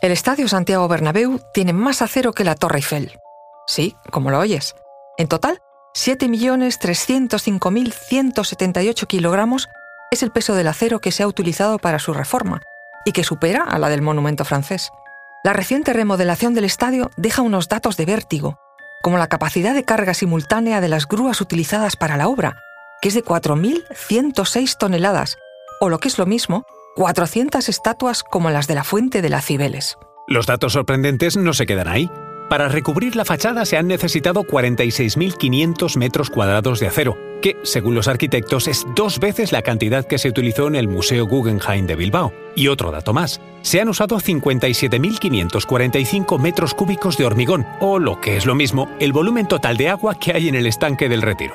El Estadio Santiago Bernabéu tiene más acero que la Torre Eiffel. Sí, como lo oyes. En total, 7.305.178 kilogramos es el peso del acero que se ha utilizado para su reforma y que supera a la del monumento francés. La reciente remodelación del estadio deja unos datos de vértigo, como la capacidad de carga simultánea de las grúas utilizadas para la obra, que es de 4.106 toneladas, o lo que es lo mismo, 400 estatuas como las de la Fuente de las Cibeles. Los datos sorprendentes no se quedan ahí. Para recubrir la fachada se han necesitado 46.500 metros cuadrados de acero, que, según los arquitectos, es dos veces la cantidad que se utilizó en el Museo Guggenheim de Bilbao. Y otro dato más, se han usado 57.545 metros cúbicos de hormigón, o lo que es lo mismo, el volumen total de agua que hay en el estanque del retiro.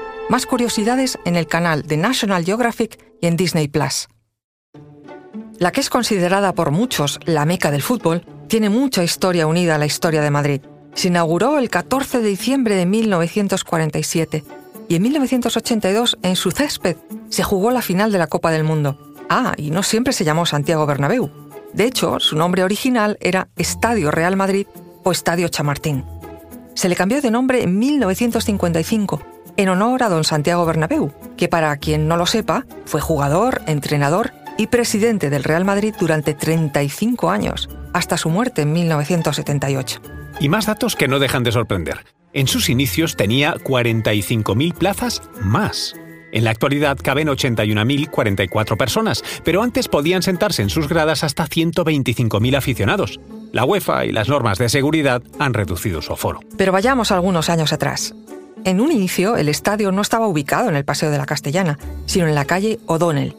más curiosidades en el canal de National Geographic y en Disney Plus. La que es considerada por muchos la meca del fútbol, tiene mucha historia unida a la historia de Madrid. Se inauguró el 14 de diciembre de 1947 y en 1982, en su césped, se jugó la final de la Copa del Mundo. Ah, y no siempre se llamó Santiago Bernabéu. De hecho, su nombre original era Estadio Real Madrid o Estadio Chamartín. Se le cambió de nombre en 1955 en honor a don Santiago Bernabéu, que para quien no lo sepa, fue jugador, entrenador y presidente del Real Madrid durante 35 años hasta su muerte en 1978. Y más datos que no dejan de sorprender. En sus inicios tenía 45.000 plazas más. En la actualidad caben 81.044 personas, pero antes podían sentarse en sus gradas hasta 125.000 aficionados. La UEFA y las normas de seguridad han reducido su aforo. Pero vayamos algunos años atrás. En un inicio, el estadio no estaba ubicado en el Paseo de la Castellana, sino en la calle O'Donnell,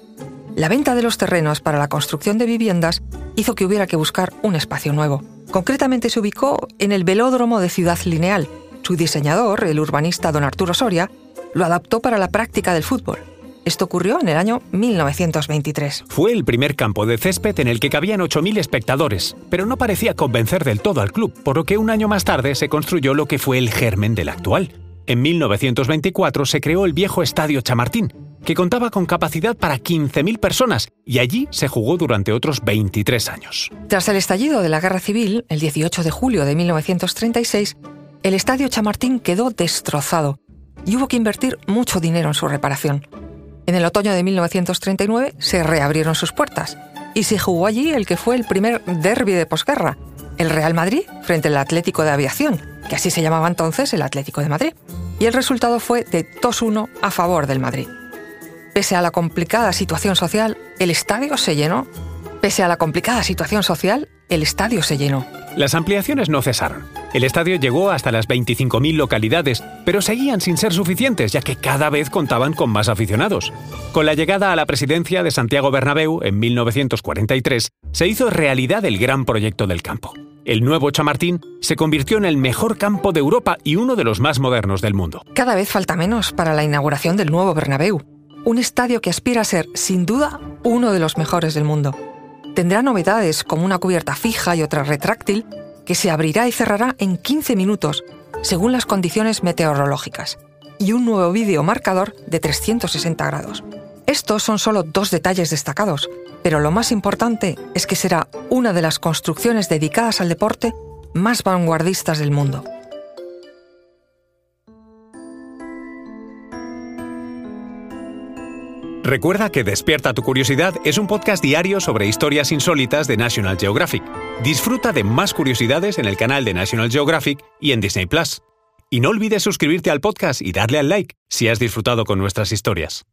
la venta de los terrenos para la construcción de viviendas hizo que hubiera que buscar un espacio nuevo. Concretamente se ubicó en el velódromo de Ciudad Lineal. Su diseñador, el urbanista don Arturo Soria, lo adaptó para la práctica del fútbol. Esto ocurrió en el año 1923. Fue el primer campo de césped en el que cabían 8.000 espectadores, pero no parecía convencer del todo al club, por lo que un año más tarde se construyó lo que fue el germen del actual. En 1924 se creó el viejo Estadio Chamartín, que contaba con capacidad para 15.000 personas y allí se jugó durante otros 23 años. Tras el estallido de la Guerra Civil, el 18 de julio de 1936, el Estadio Chamartín quedó destrozado y hubo que invertir mucho dinero en su reparación. En el otoño de 1939 se reabrieron sus puertas y se jugó allí el que fue el primer derby de posguerra, el Real Madrid frente al Atlético de Aviación, que así se llamaba entonces el Atlético de Madrid. Y el resultado fue de 2-1 a favor del Madrid. Pese a la complicada situación social, el estadio se llenó. Pese a la complicada situación social, el estadio se llenó. Las ampliaciones no cesaron. El estadio llegó hasta las 25.000 localidades, pero seguían sin ser suficientes, ya que cada vez contaban con más aficionados. Con la llegada a la presidencia de Santiago Bernabéu en 1943, se hizo realidad el gran proyecto del campo. El nuevo Chamartín se convirtió en el mejor campo de Europa y uno de los más modernos del mundo. Cada vez falta menos para la inauguración del nuevo Bernabéu, un estadio que aspira a ser, sin duda, uno de los mejores del mundo. Tendrá novedades como una cubierta fija y otra retráctil, que se abrirá y cerrará en 15 minutos, según las condiciones meteorológicas, y un nuevo vídeo marcador de 360 grados. Estos son solo dos detalles destacados, pero lo más importante es que será una de las construcciones dedicadas al deporte más vanguardistas del mundo. Recuerda que Despierta tu Curiosidad es un podcast diario sobre historias insólitas de National Geographic. Disfruta de más curiosidades en el canal de National Geographic y en Disney Plus. Y no olvides suscribirte al podcast y darle al like si has disfrutado con nuestras historias.